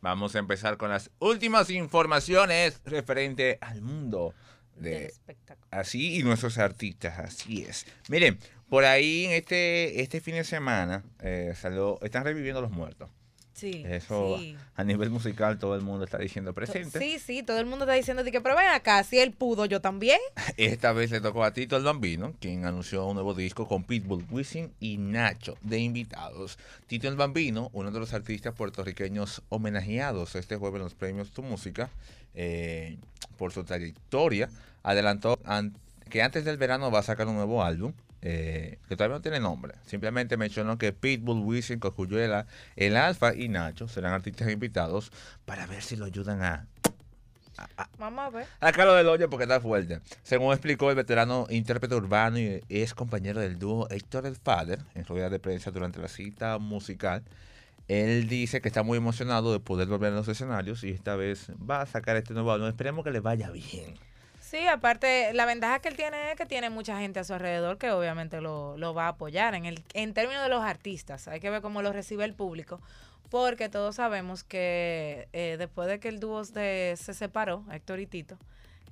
Vamos a empezar con las últimas informaciones referente al mundo del de espectáculo. así y nuestros artistas, así es. Miren, por ahí en este este fin de semana eh, salió, están reviviendo los muertos. Sí, Eso sí. a nivel musical todo el mundo está diciendo presente. Sí, sí, todo el mundo está diciendo que, pero ven acá, si él pudo, yo también. Esta vez le tocó a Tito el Bambino, quien anunció un nuevo disco con Pitbull, Wisin y Nacho de invitados. Tito el Bambino, uno de los artistas puertorriqueños homenajeados este jueves en los premios Tu Música eh, por su trayectoria, adelantó an- que antes del verano va a sacar un nuevo álbum. Eh, que todavía no tiene nombre. Simplemente mencionó que Pitbull, Wisin, Cocuyuela, El Alfa y Nacho serán artistas invitados para ver si lo ayudan a a ver. a Carlos del Hoyo porque está fuerte. Según explicó el veterano intérprete urbano y es compañero del dúo Héctor el Father en rueda de prensa durante la cita musical, él dice que está muy emocionado de poder volver a los escenarios y esta vez va a sacar este nuevo álbum. Esperemos que le vaya bien. Sí, aparte, la ventaja que él tiene es que tiene mucha gente a su alrededor que obviamente lo, lo va a apoyar. En, el, en términos de los artistas, hay que ver cómo lo recibe el público, porque todos sabemos que eh, después de que el dúo de- se separó, Héctor y Tito,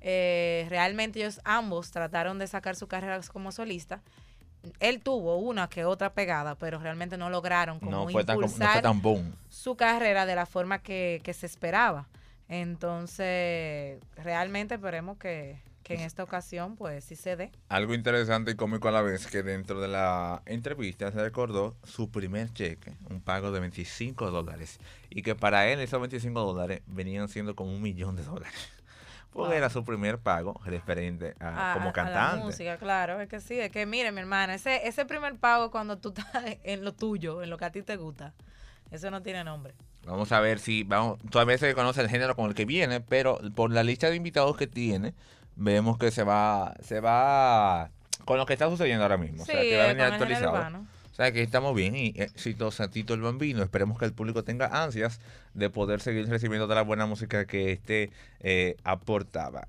eh, realmente ellos ambos trataron de sacar su carrera como solista. Él tuvo una que otra pegada, pero realmente no lograron como No tan, no impulsar tan boom. su carrera de la forma que, que se esperaba. Entonces, realmente esperemos que, que en esta ocasión, pues sí se dé. Algo interesante y cómico a la vez que dentro de la entrevista se recordó su primer cheque, un pago de 25 dólares. Y que para él esos 25 dólares venían siendo como un millón de dólares. Porque Wow. era su primer pago referente a, A- como a- a cantante. la música, claro, es que sí, es que mire, mi hermana, ese, ese primer pago cuando tú estás en lo tuyo, en lo que a ti te gusta, eso no tiene nombre. Vamos a ver si vamos, todavía se conoce el género con el que viene, pero por la lista de invitados que tiene, vemos que se va, se va con lo que está sucediendo ahora mismo. sí, o sea, que va a venir actualizado. O sea, que estamos bien y exitosa Tito el Bambino. Esperemos que el público tenga ansias de poder seguir recibiendo toda la buena música que este eh, aportaba.